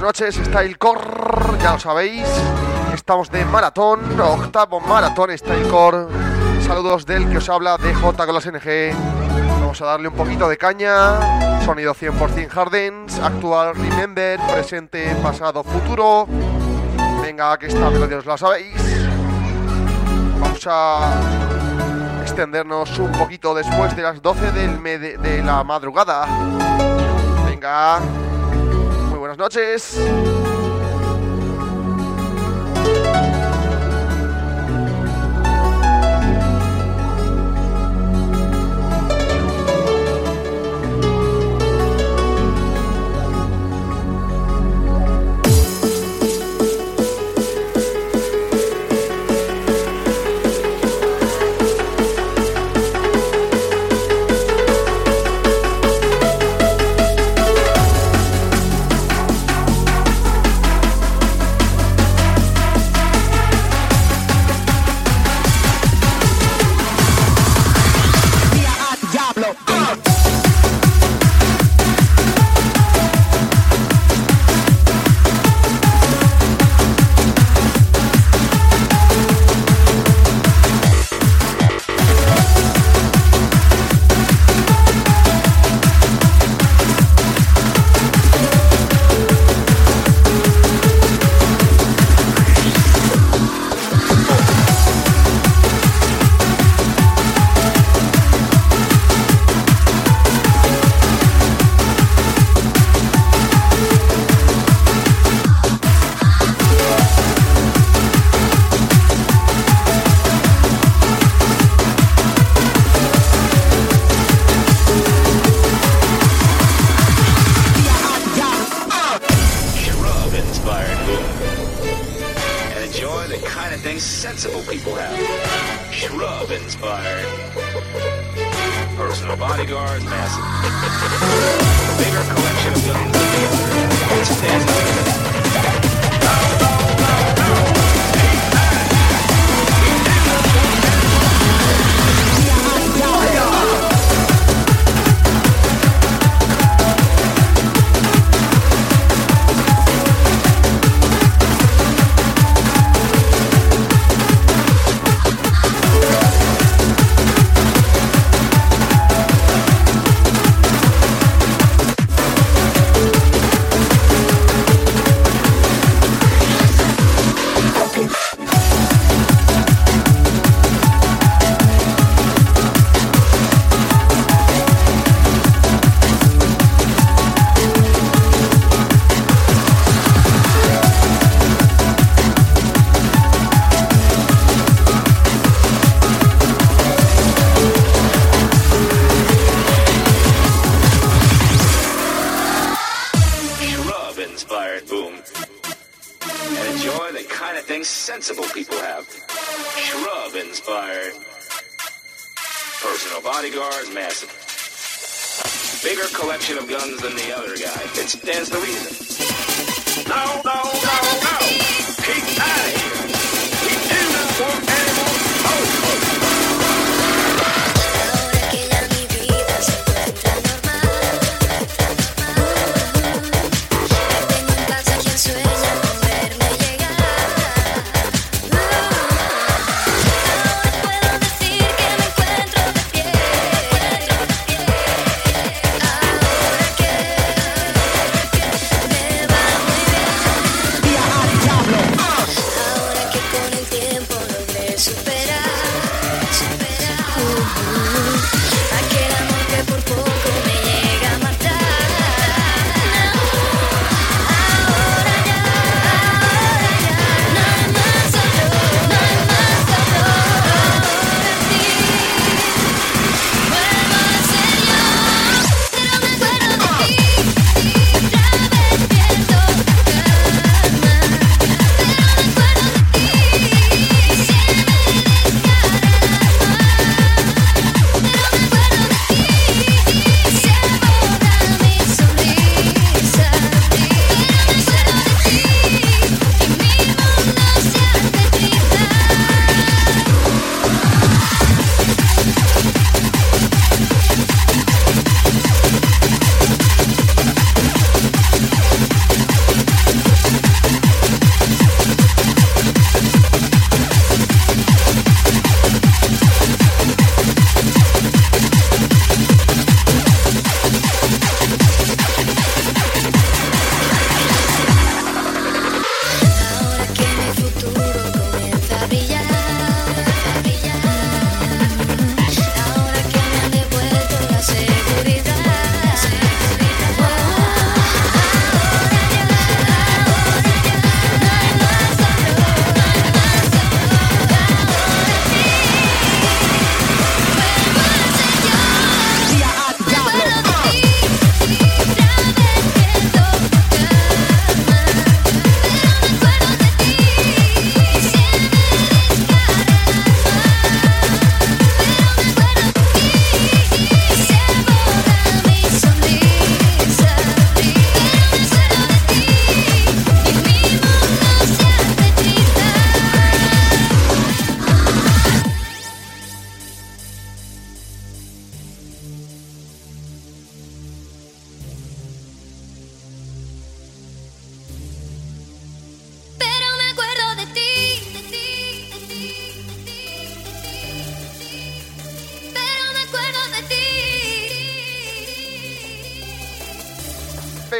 Buenas noches, Style Core, ya lo sabéis. Estamos de maratón, octavo maratón Style Core. Saludos del que os habla DJ con las NG. Vamos a darle un poquito de caña. Sonido 100% Hardens, actual Remember, presente, pasado, futuro. Venga, que esta melodía os la sabéis. Vamos a extendernos un poquito después de las 12 del de la madrugada. Venga, buenas noches.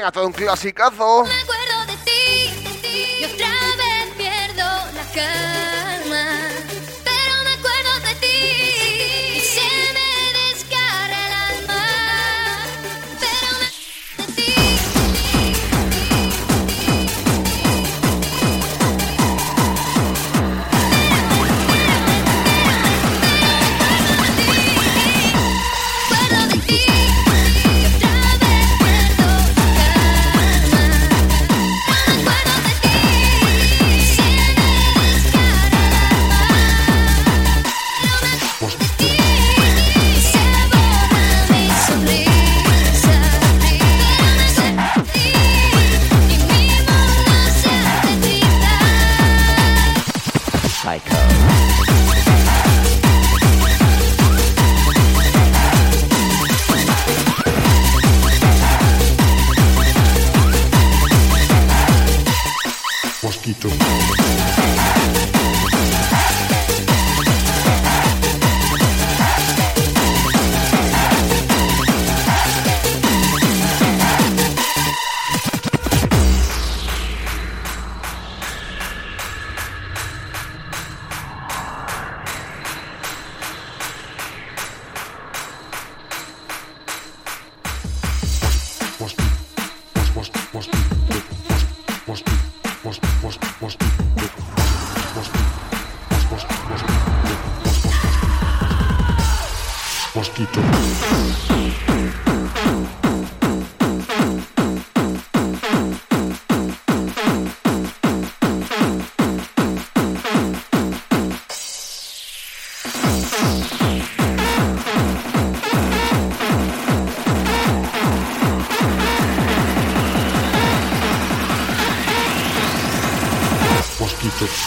también ha un clasicazo.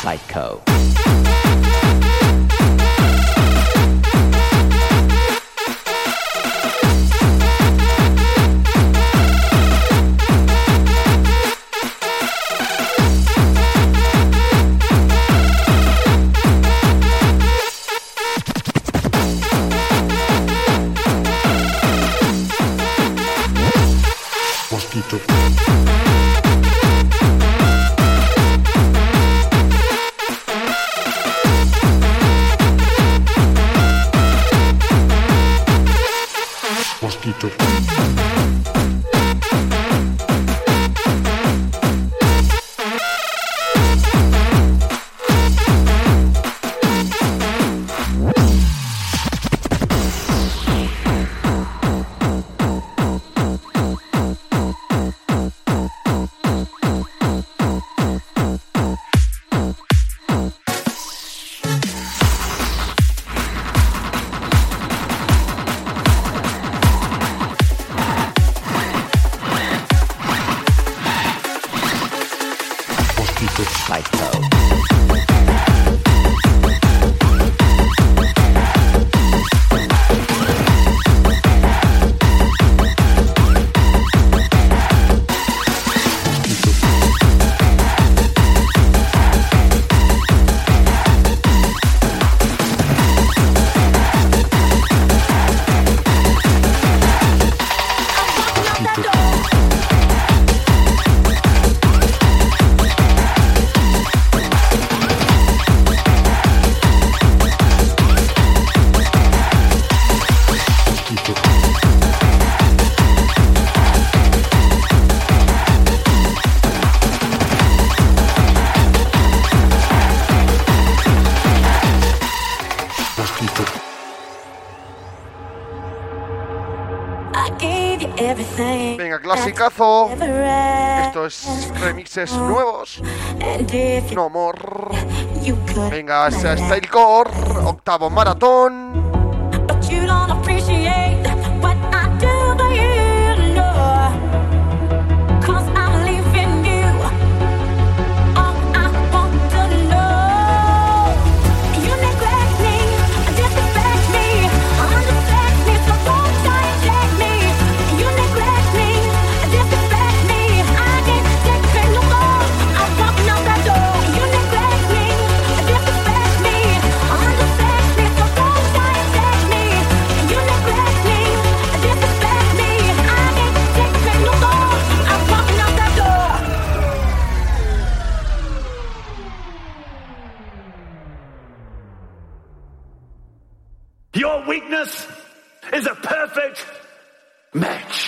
Psycho. Clasicazo. Esto es remixes nuevos. No more. Venga, Stylecore, octavo maratón. Is a perfect match.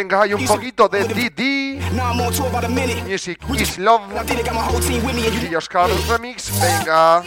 Venga, hay un poquito de minute. Music is love. I think I got my whole team with me and you Y Oscar Remix. Venga.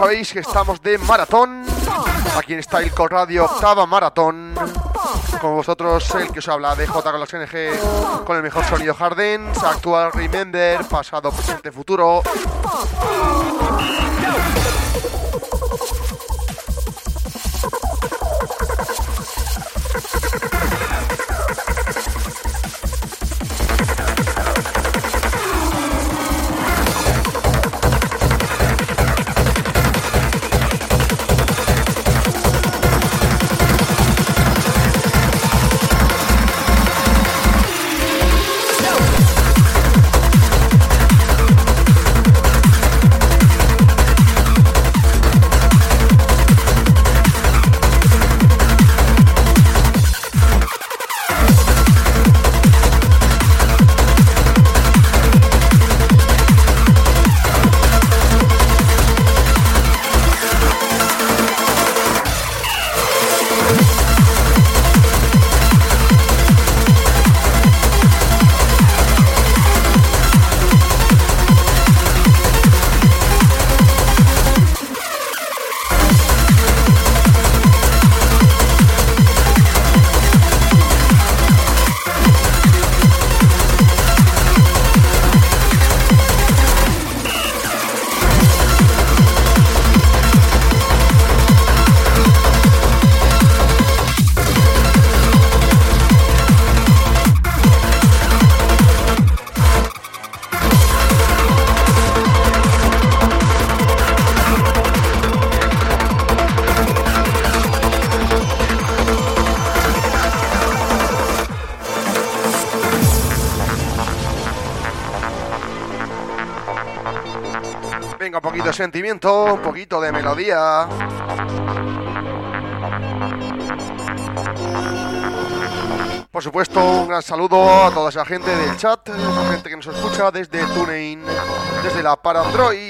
Sabéis que estamos de maratón. Aquí en Stylecore Radio, octava maratón. Con vosotros, el que os habla de J con las NG, con el mejor sonido Hardens, actual Remember, pasado, presente, futuro. Sentimiento, un poquito de melodía. Por supuesto, un gran saludo a toda esa gente del chat, esa gente que nos escucha desde TuneIn, desde la para Android.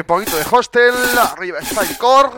Un poquito de hostel. Arriba está el core.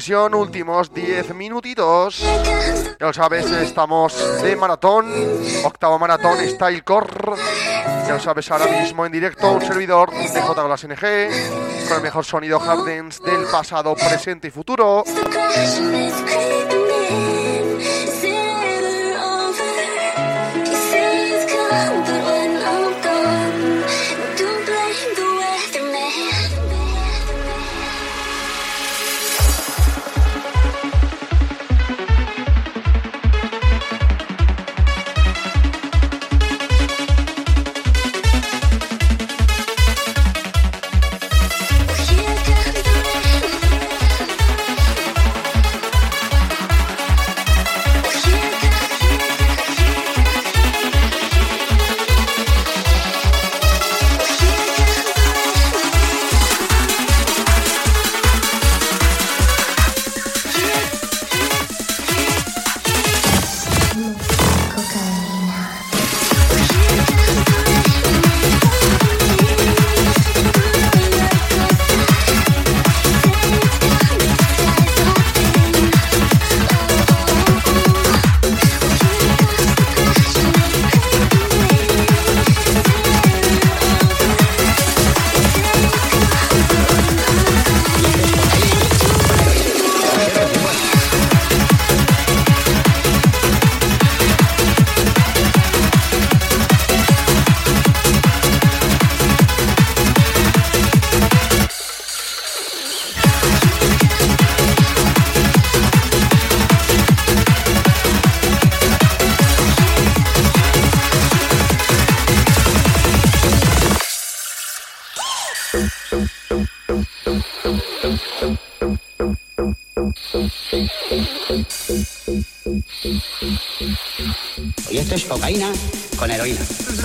sesión, últimos 10 minutitos. Ya lo sabes, estamos de maratón, octavo maratón style core. Ya lo sabes, ahora mismo en directo un servidor de JGLAS NG con el mejor sonido Hardens del pasado, presente y futuro.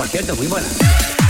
Por cierto, muy buena.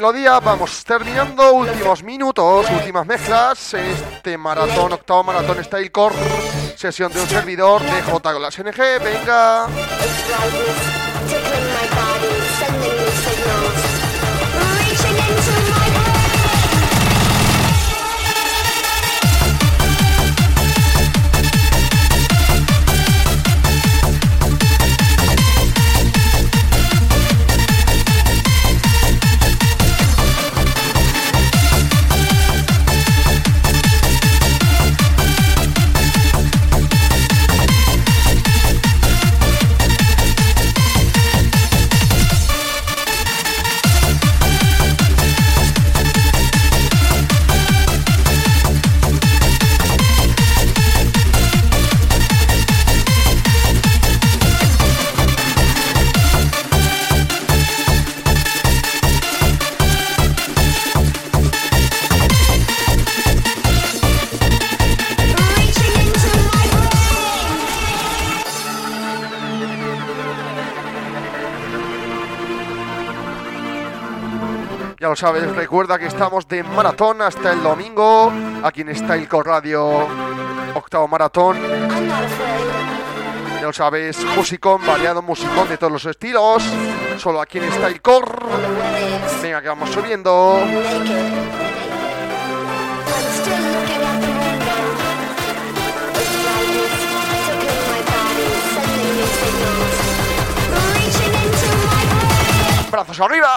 Melodía, vamos terminando, últimos minutos, últimas mezclas. Este maratón, octavo maratón Stylecore, sesión de un servidor de J con las NG, venga. Lo sabes, recuerda que estamos de maratón hasta el domingo, aquí en Stylecore Radio, octavo maratón. Ya lo sabes, musicón, variado musicón de todos los estilos, solo aquí en Stylecore. Venga, que vamos subiendo. Brazos arriba.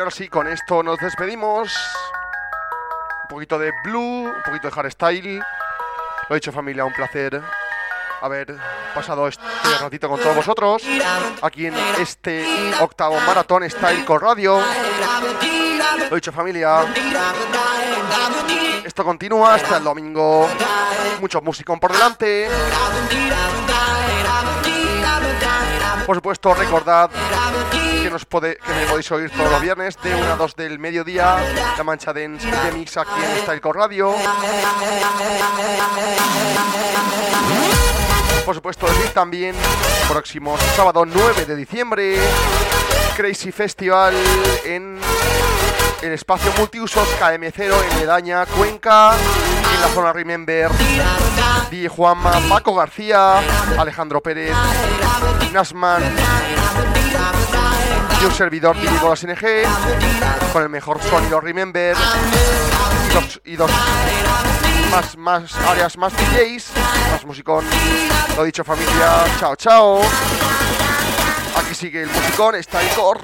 ahora sí, con esto nos despedimos. Un poquito de blue, un poquito de hardstyle. Lo he dicho familia, un placer haber pasado este ratito con todos vosotros. Aquí en este octavo maratón Style con Radio. Lo he dicho familia. Esto continúa hasta el domingo. Mucho musicón por delante. Por supuesto, recordad que, nos pode- que me podéis oír todos los viernes de 1 a 2 del mediodía. La mancha de de Mix aquí en Style con Radio. Por supuesto, decir también, próximo sábado 9 de diciembre, Crazy Festival en el espacio multiusos KM0 en Ledaña, Cuenca, la zona Remember. DJ Juanma, Paco García, Alejandro Pérez, Nasman y un servidor típico SNG con el mejor sonido Remember y dos, y dos más, más áreas, más DJs, más musicón. Lo dicho familia, chao, chao. Aquí sigue el musicón, está el core.